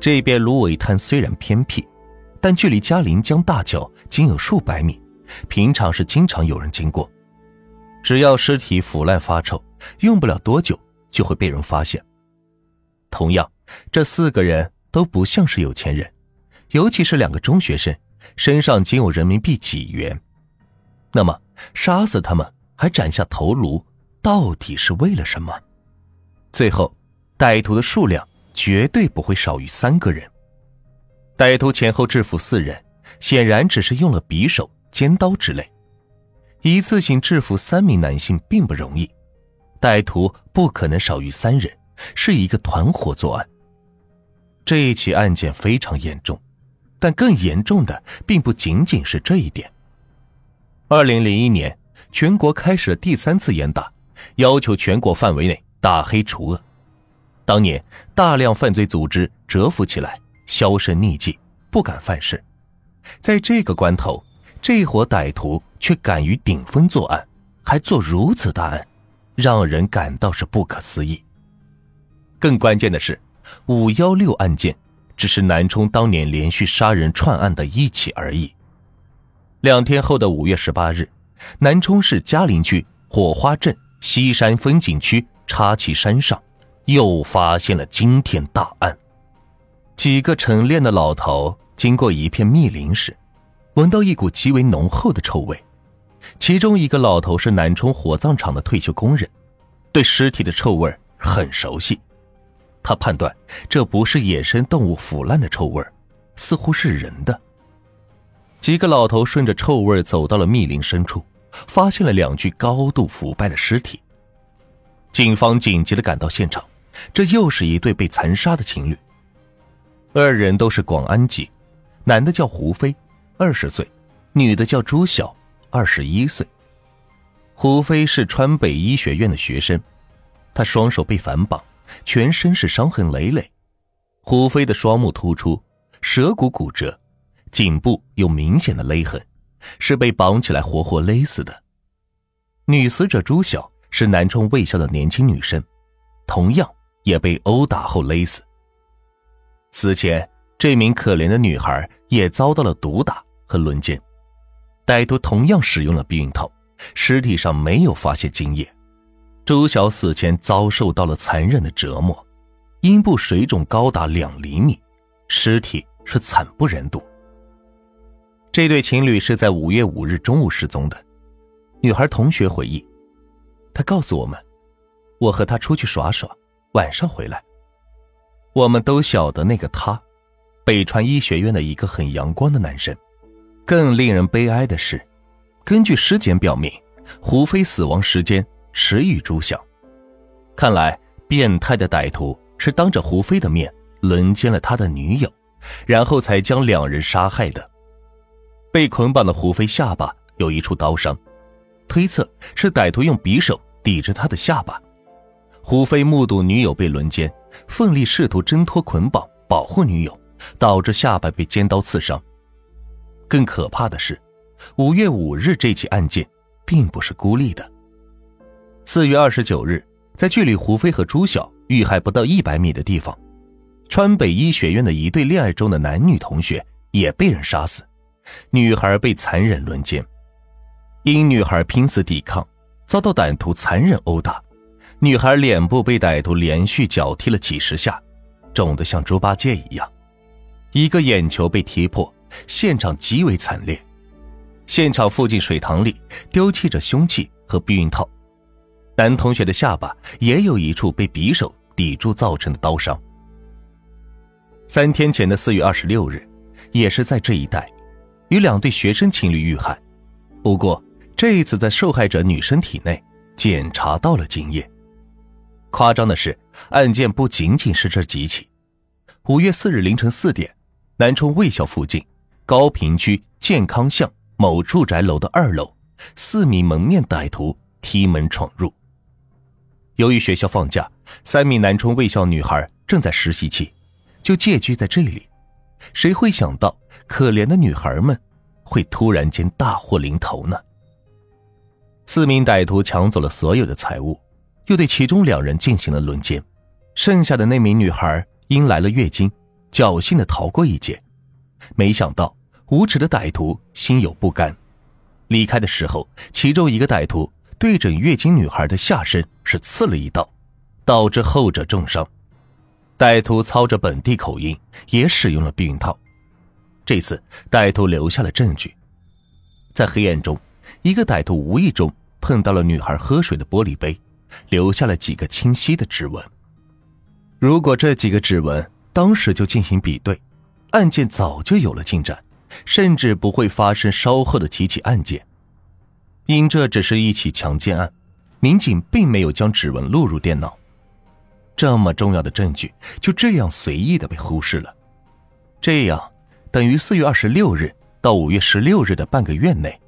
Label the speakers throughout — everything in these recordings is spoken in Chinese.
Speaker 1: 这边芦苇滩虽然偏僻，但距离嘉陵江大桥仅有数百米，平常是经常有人经过。只要尸体腐烂发臭，用不了多久就会被人发现。同样，这四个人都不像是有钱人，尤其是两个中学生，身上仅有人民币几元。那么，杀死他们还斩下头颅，到底是为了什么？最后，歹徒的数量绝对不会少于三个人。歹徒前后制服四人，显然只是用了匕首、尖刀之类。一次性制服三名男性并不容易，歹徒不可能少于三人，是一个团伙作案。这一起案件非常严重，但更严重的并不仅仅是这一点。二零零一年，全国开始了第三次严打，要求全国范围内打黑除恶。当年大量犯罪组织蛰伏起来，销声匿迹，不敢犯事。在这个关头。这伙歹徒却敢于顶风作案，还做如此大案，让人感到是不可思议。更关键的是，五幺六案件只是南充当年连续杀人串案的一起而已。两天后的五月十八日，南充市嘉陵区火花镇西山风景区插旗山上，又发现了惊天大案。几个晨练的老头经过一片密林时。闻到一股极为浓厚的臭味，其中一个老头是南充火葬场的退休工人，对尸体的臭味很熟悉。他判断这不是野生动物腐烂的臭味，似乎是人的。几个老头顺着臭味走到了密林深处，发现了两具高度腐败的尸体。警方紧急的赶到现场，这又是一对被残杀的情侣。二人都是广安籍，男的叫胡飞。二十岁，女的叫朱晓，二十一岁。胡飞是川北医学院的学生，他双手被反绑，全身是伤痕累累。胡飞的双目突出，舌骨骨折，颈部有明显的勒痕，是被绑起来活活勒死的。女死者朱晓是南充卫校的年轻女生，同样也被殴打后勒死。死前，这名可怜的女孩也遭到了毒打。和轮奸，歹徒同样使用了避孕套，尸体上没有发现精液。周晓死前遭受到了残忍的折磨，阴部水肿高达两厘米，尸体是惨不忍睹。这对情侣是在五月五日中午失踪的。女孩同学回忆，她告诉我们：“我和她出去耍耍，晚上回来。我们都晓得那个他，北川医学院的一个很阳光的男生。”更令人悲哀的是，根据尸检表明，胡飞死亡时间迟于朱晓。看来，变态的歹徒是当着胡飞的面轮奸了他的女友，然后才将两人杀害的。被捆绑的胡飞下巴有一处刀伤，推测是歹徒用匕首抵着他的下巴。胡飞目睹女友被轮奸，奋力试图挣脱捆绑，保护女友，导致下巴被尖刀刺伤。更可怕的是，五月五日这起案件并不是孤立的。四月二十九日，在距离胡飞和朱晓遇害不到一百米的地方，川北医学院的一对恋爱中的男女同学也被人杀死，女孩被残忍轮奸。因女孩拼死抵抗，遭到歹徒残忍殴打，女孩脸部被歹徒连续脚踢了几十下，肿得像猪八戒一样，一个眼球被踢破。现场极为惨烈，现场附近水塘里丢弃着凶器和避孕套，男同学的下巴也有一处被匕首抵住造成的刀伤。三天前的四月二十六日，也是在这一带，与两对学生情侣遇害，不过这一次在受害者女生体内检查到了精液。夸张的是，案件不仅仅是这几起。五月四日凌晨四点，南充卫校附近。高坪区健康巷某住宅楼的二楼，四名蒙面歹徒踢门闯入。由于学校放假，三名南充卫校女孩正在实习期，就借居在这里。谁会想到，可怜的女孩们会突然间大祸临头呢？四名歹徒抢走了所有的财物，又对其中两人进行了轮奸。剩下的那名女孩因来了月经，侥幸的逃过一劫。没想到无耻的歹徒心有不甘，离开的时候，其中一个歹徒对准月经女孩的下身是刺了一刀，导致后者重伤。歹徒操着本地口音，也使用了避孕套。这次歹徒留下了证据，在黑暗中，一个歹徒无意中碰到了女孩喝水的玻璃杯，留下了几个清晰的指纹。如果这几个指纹当时就进行比对，案件早就有了进展，甚至不会发生稍后的几起案件。因这只是一起强奸案，民警并没有将指纹录入电脑。这么重要的证据就这样随意的被忽视了，这样等于四月二十六日到五月十六日的半个月内，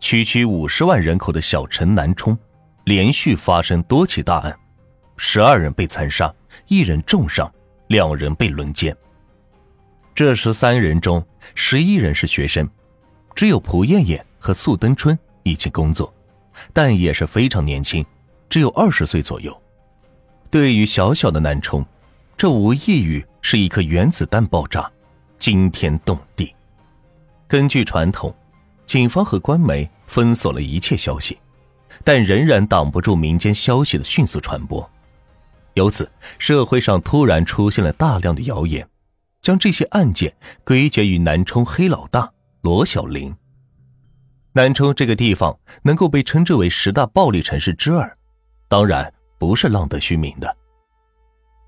Speaker 1: 区区五十万人口的小城南充，连续发生多起大案，十二人被残杀，一人重伤，两人被轮奸。这十三人中，十一人是学生，只有蒲艳艳和素登春一起工作，但也是非常年轻，只有二十岁左右。对于小小的南充，这无异于是一颗原子弹爆炸，惊天动地。根据传统，警方和官媒封锁了一切消息，但仍然挡不住民间消息的迅速传播。由此，社会上突然出现了大量的谣言，将这些案件归结于南充黑老大罗小林。南充这个地方能够被称之为十大暴力城市之二，当然。不是浪得虚名的，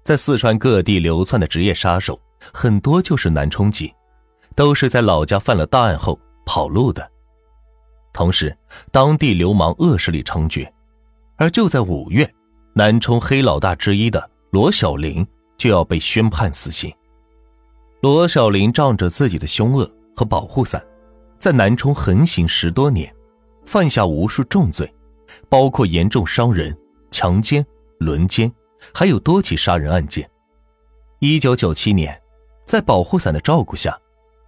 Speaker 1: 在四川各地流窜的职业杀手很多就是南充籍，都是在老家犯了大案后跑路的。同时，当地流氓恶势力猖獗，而就在五月，南充黑老大之一的罗小林就要被宣判死刑。罗小林仗着自己的凶恶和保护伞，在南充横行十多年，犯下无数重罪，包括严重伤人。强奸、轮奸，还有多起杀人案件。一九九七年，在保护伞的照顾下，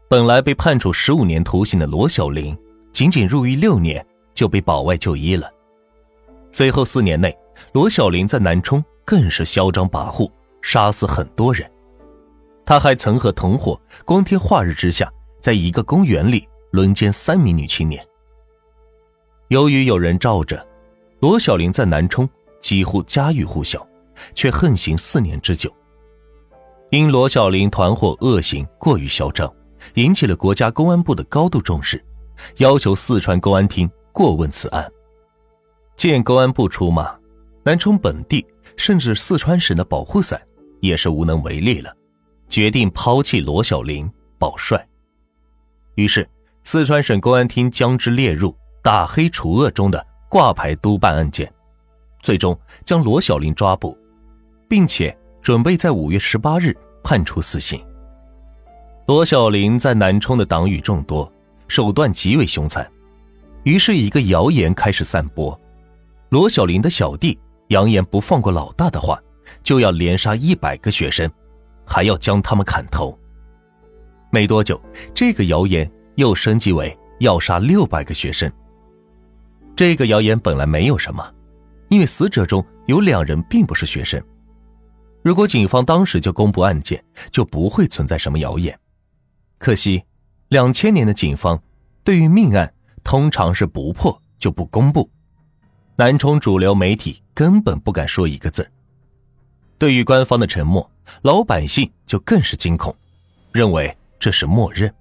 Speaker 1: 本来被判处十五年徒刑的罗小林，仅仅入狱六年就被保外就医了。随后四年内，罗小林在南充更是嚣张跋扈，杀死很多人。他还曾和同伙光天化日之下，在一个公园里轮奸三名女青年。由于有人罩着，罗小林在南充。几乎家喻户晓，却横行四年之久。因罗小林团伙恶行过于嚣张，引起了国家公安部的高度重视，要求四川公安厅过问此案。见公安部出马，南充本地甚至四川省的保护伞也是无能为力了，决定抛弃罗小林保帅。于是，四川省公安厅将之列入打黑除恶中的挂牌督办案件。最终将罗小林抓捕，并且准备在五月十八日判处死刑。罗小林在南充的党羽众多，手段极为凶残，于是一个谣言开始散播：罗小林的小弟扬言不放过老大的话，就要连杀一百个学生，还要将他们砍头。没多久，这个谣言又升级为要杀六百个学生。这个谣言本来没有什么。因为死者中有两人并不是学生，如果警方当时就公布案件，就不会存在什么谣言。可惜，两千年的警方对于命案通常是不破就不公布，南充主流媒体根本不敢说一个字。对于官方的沉默，老百姓就更是惊恐，认为这是默认。